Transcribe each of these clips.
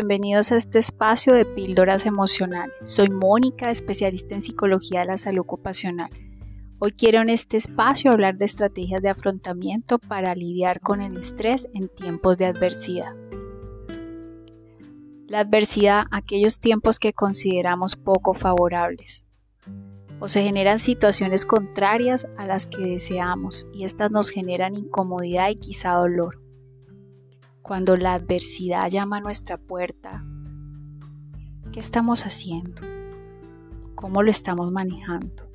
Bienvenidos a este espacio de píldoras emocionales. Soy Mónica, especialista en psicología de la salud ocupacional. Hoy quiero en este espacio hablar de estrategias de afrontamiento para lidiar con el estrés en tiempos de adversidad. La adversidad, aquellos tiempos que consideramos poco favorables. O se generan situaciones contrarias a las que deseamos y estas nos generan incomodidad y quizá dolor cuando la adversidad llama a nuestra puerta, ¿qué estamos haciendo? ¿Cómo lo estamos manejando?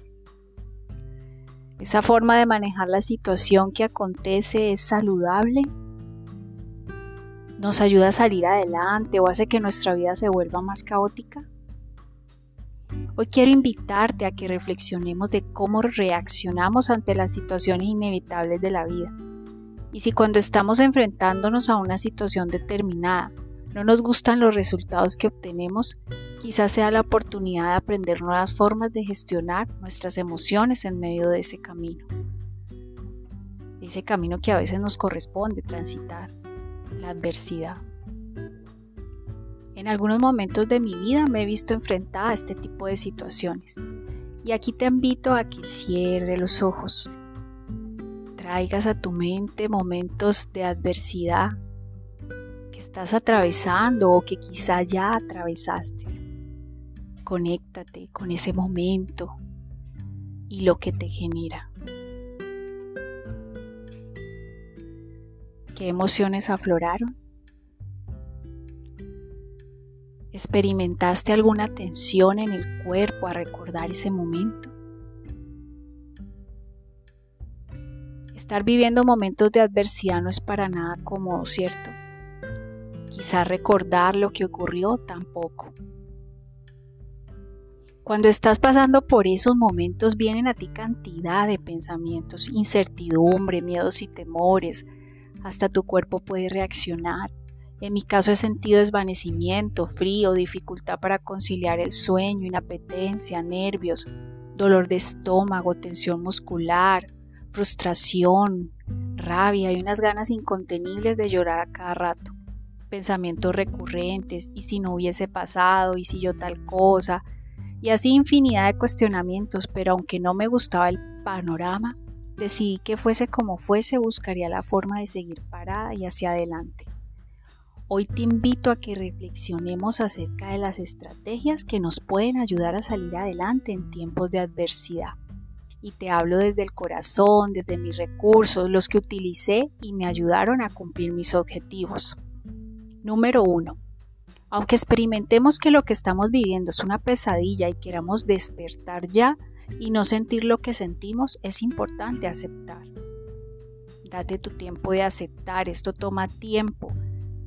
¿Esa forma de manejar la situación que acontece es saludable? ¿Nos ayuda a salir adelante o hace que nuestra vida se vuelva más caótica? Hoy quiero invitarte a que reflexionemos de cómo reaccionamos ante las situaciones inevitables de la vida y si cuando estamos enfrentándonos a una situación determinada no nos gustan los resultados que obtenemos, quizás sea la oportunidad de aprender nuevas formas de gestionar nuestras emociones en medio de ese camino. Ese camino que a veces nos corresponde transitar, la adversidad. En algunos momentos de mi vida me he visto enfrentada a este tipo de situaciones. Y aquí te invito a que cierre los ojos traigas a tu mente momentos de adversidad que estás atravesando o que quizá ya atravesaste. Conéctate con ese momento y lo que te genera. ¿Qué emociones afloraron? ¿Experimentaste alguna tensión en el cuerpo a recordar ese momento? Estar viviendo momentos de adversidad no es para nada cómodo, ¿cierto? Quizá recordar lo que ocurrió tampoco. Cuando estás pasando por esos momentos vienen a ti cantidad de pensamientos, incertidumbre, miedos y temores. Hasta tu cuerpo puede reaccionar. En mi caso he sentido desvanecimiento, frío, dificultad para conciliar el sueño, inapetencia, nervios, dolor de estómago, tensión muscular, frustración, rabia y unas ganas incontenibles de llorar a cada rato. Pensamientos recurrentes, y si no hubiese pasado, y si yo tal cosa, y así infinidad de cuestionamientos, pero aunque no me gustaba el panorama, decidí que fuese como fuese, buscaría la forma de seguir parada y hacia adelante. Hoy te invito a que reflexionemos acerca de las estrategias que nos pueden ayudar a salir adelante en tiempos de adversidad y te hablo desde el corazón, desde mis recursos, los que utilicé y me ayudaron a cumplir mis objetivos. Número 1. Aunque experimentemos que lo que estamos viviendo es una pesadilla y queramos despertar ya y no sentir lo que sentimos, es importante aceptar. Date tu tiempo de aceptar, esto toma tiempo,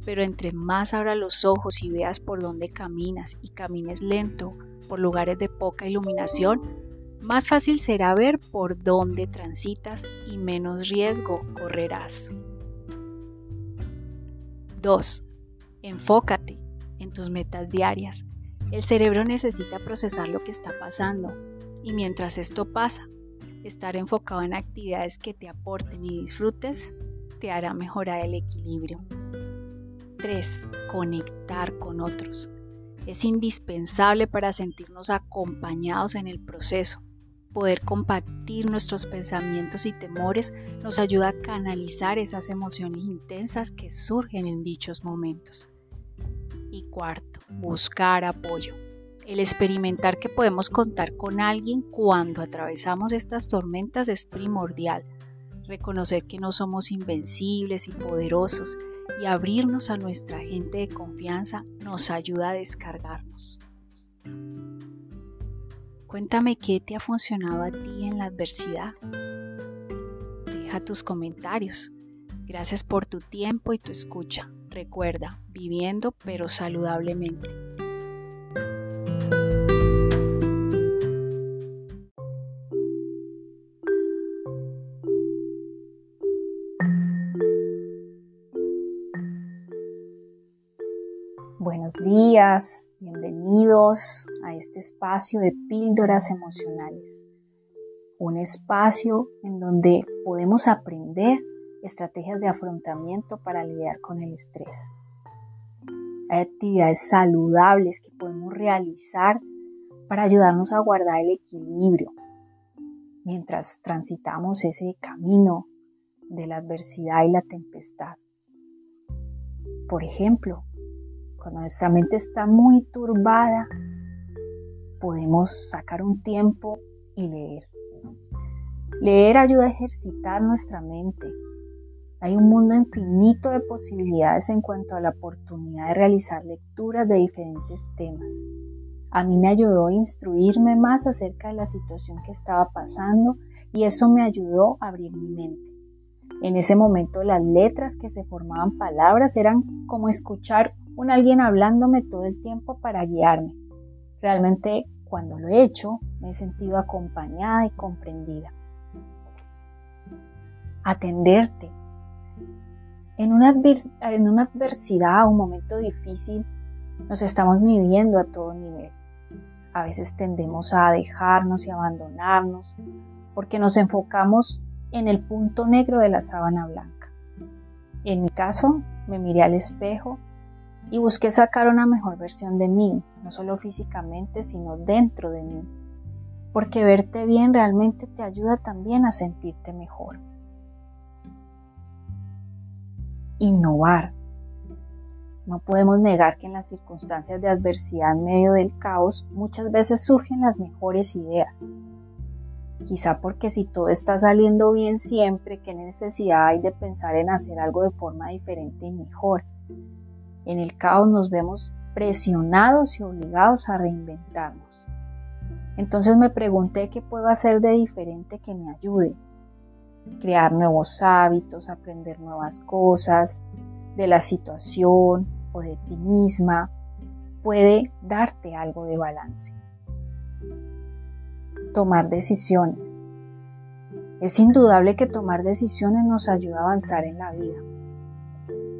pero entre más abras los ojos y veas por dónde caminas y camines lento por lugares de poca iluminación, más fácil será ver por dónde transitas y menos riesgo correrás. 2. Enfócate en tus metas diarias. El cerebro necesita procesar lo que está pasando y mientras esto pasa, estar enfocado en actividades que te aporten y disfrutes te hará mejorar el equilibrio. 3. Conectar con otros. Es indispensable para sentirnos acompañados en el proceso poder compartir nuestros pensamientos y temores nos ayuda a canalizar esas emociones intensas que surgen en dichos momentos. Y cuarto, buscar apoyo. El experimentar que podemos contar con alguien cuando atravesamos estas tormentas es primordial. Reconocer que no somos invencibles y poderosos y abrirnos a nuestra gente de confianza nos ayuda a descargarnos. Cuéntame qué te ha funcionado a ti en la adversidad. Deja tus comentarios. Gracias por tu tiempo y tu escucha. Recuerda, viviendo pero saludablemente. Buenos días, bienvenidos a este espacio de píldoras emocionales. Un espacio en donde podemos aprender estrategias de afrontamiento para lidiar con el estrés. Hay actividades saludables que podemos realizar para ayudarnos a guardar el equilibrio mientras transitamos ese camino de la adversidad y la tempestad. Por ejemplo, cuando nuestra mente está muy turbada, podemos sacar un tiempo y leer. Leer ayuda a ejercitar nuestra mente. Hay un mundo infinito de posibilidades en cuanto a la oportunidad de realizar lecturas de diferentes temas. A mí me ayudó a instruirme más acerca de la situación que estaba pasando y eso me ayudó a abrir mi mente. En ese momento las letras que se formaban palabras eran como escuchar un alguien hablándome todo el tiempo para guiarme. Realmente cuando lo he hecho me he sentido acompañada y comprendida. Atenderte. En una, en una adversidad, un momento difícil, nos estamos midiendo a todo nivel. A veces tendemos a dejarnos y abandonarnos porque nos enfocamos en el punto negro de la sábana blanca. En mi caso, me miré al espejo y busqué sacar una mejor versión de mí, no solo físicamente, sino dentro de mí, porque verte bien realmente te ayuda también a sentirte mejor. Innovar. No podemos negar que en las circunstancias de adversidad en medio del caos muchas veces surgen las mejores ideas. Quizá porque si todo está saliendo bien siempre, ¿qué necesidad hay de pensar en hacer algo de forma diferente y mejor? En el caos nos vemos presionados y obligados a reinventarnos. Entonces me pregunté qué puedo hacer de diferente que me ayude. Crear nuevos hábitos, aprender nuevas cosas de la situación o de ti misma puede darte algo de balance. Tomar decisiones. Es indudable que tomar decisiones nos ayuda a avanzar en la vida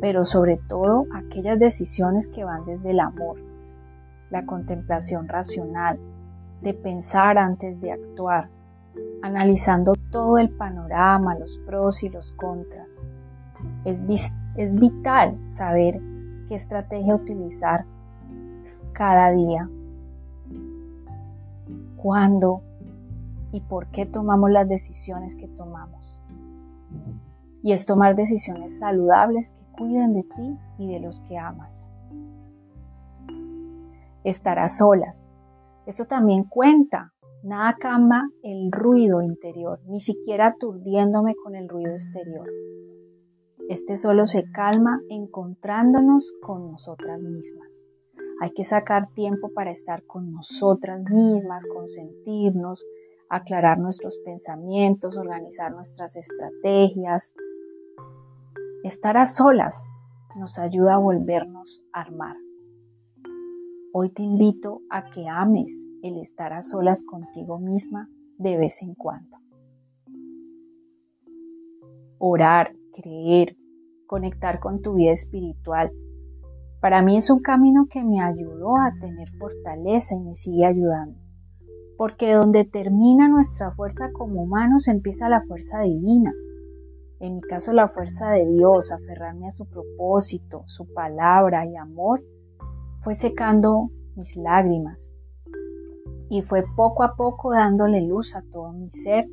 pero sobre todo aquellas decisiones que van desde el amor, la contemplación racional, de pensar antes de actuar, analizando todo el panorama, los pros y los contras. Es, vital saber qué estrategia utilizar cada día, cuándo y por qué tomamos las decisiones que tomamos y es tomar decisiones saludables que cuiden de ti y de los que amas. Estar a solas. Esto también cuenta. Nada calma el ruido interior, ni siquiera aturdiéndome con el ruido exterior. Este solo se calma encontrándonos con nosotras mismas. Hay que sacar tiempo para estar con nosotras mismas, consentirnos, aclarar nuestros pensamientos, organizar nuestras estrategias, Estar a solas nos ayuda a volvernos a armar. Hoy te invito a que ames el estar a solas contigo misma de vez en cuando. Orar, creer, conectar con tu vida espiritual. Para mí es un camino que me ayudó a tener fortaleza y me sigue ayudando. Porque donde termina nuestra fuerza como humanos empieza la fuerza divina en mi caso la fuerza de Dios, aferrarme a su propósito, su palabra y amor, fue secando mis lágrimas y fue poco a poco dándole luz a todo mi ser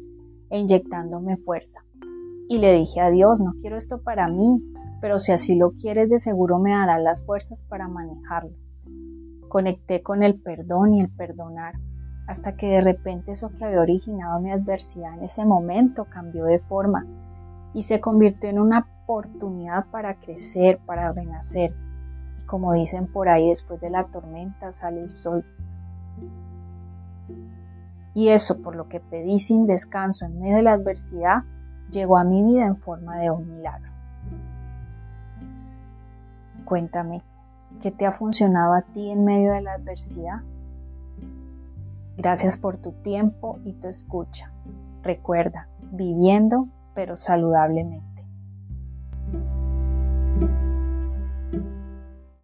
e inyectándome fuerza. Y le dije a Dios, no quiero esto para mí, pero si así lo quieres de seguro me dará las fuerzas para manejarlo. Conecté con el perdón y el perdonar, hasta que de repente eso que había originado mi adversidad en ese momento cambió de forma y se convirtió en una oportunidad para crecer, para renacer. Y como dicen por ahí, después de la tormenta sale el sol. Y eso, por lo que pedí sin descanso en medio de la adversidad, llegó a mi vida en forma de un milagro. Cuéntame, ¿qué te ha funcionado a ti en medio de la adversidad? Gracias por tu tiempo y tu escucha. Recuerda, viviendo pero saludablemente.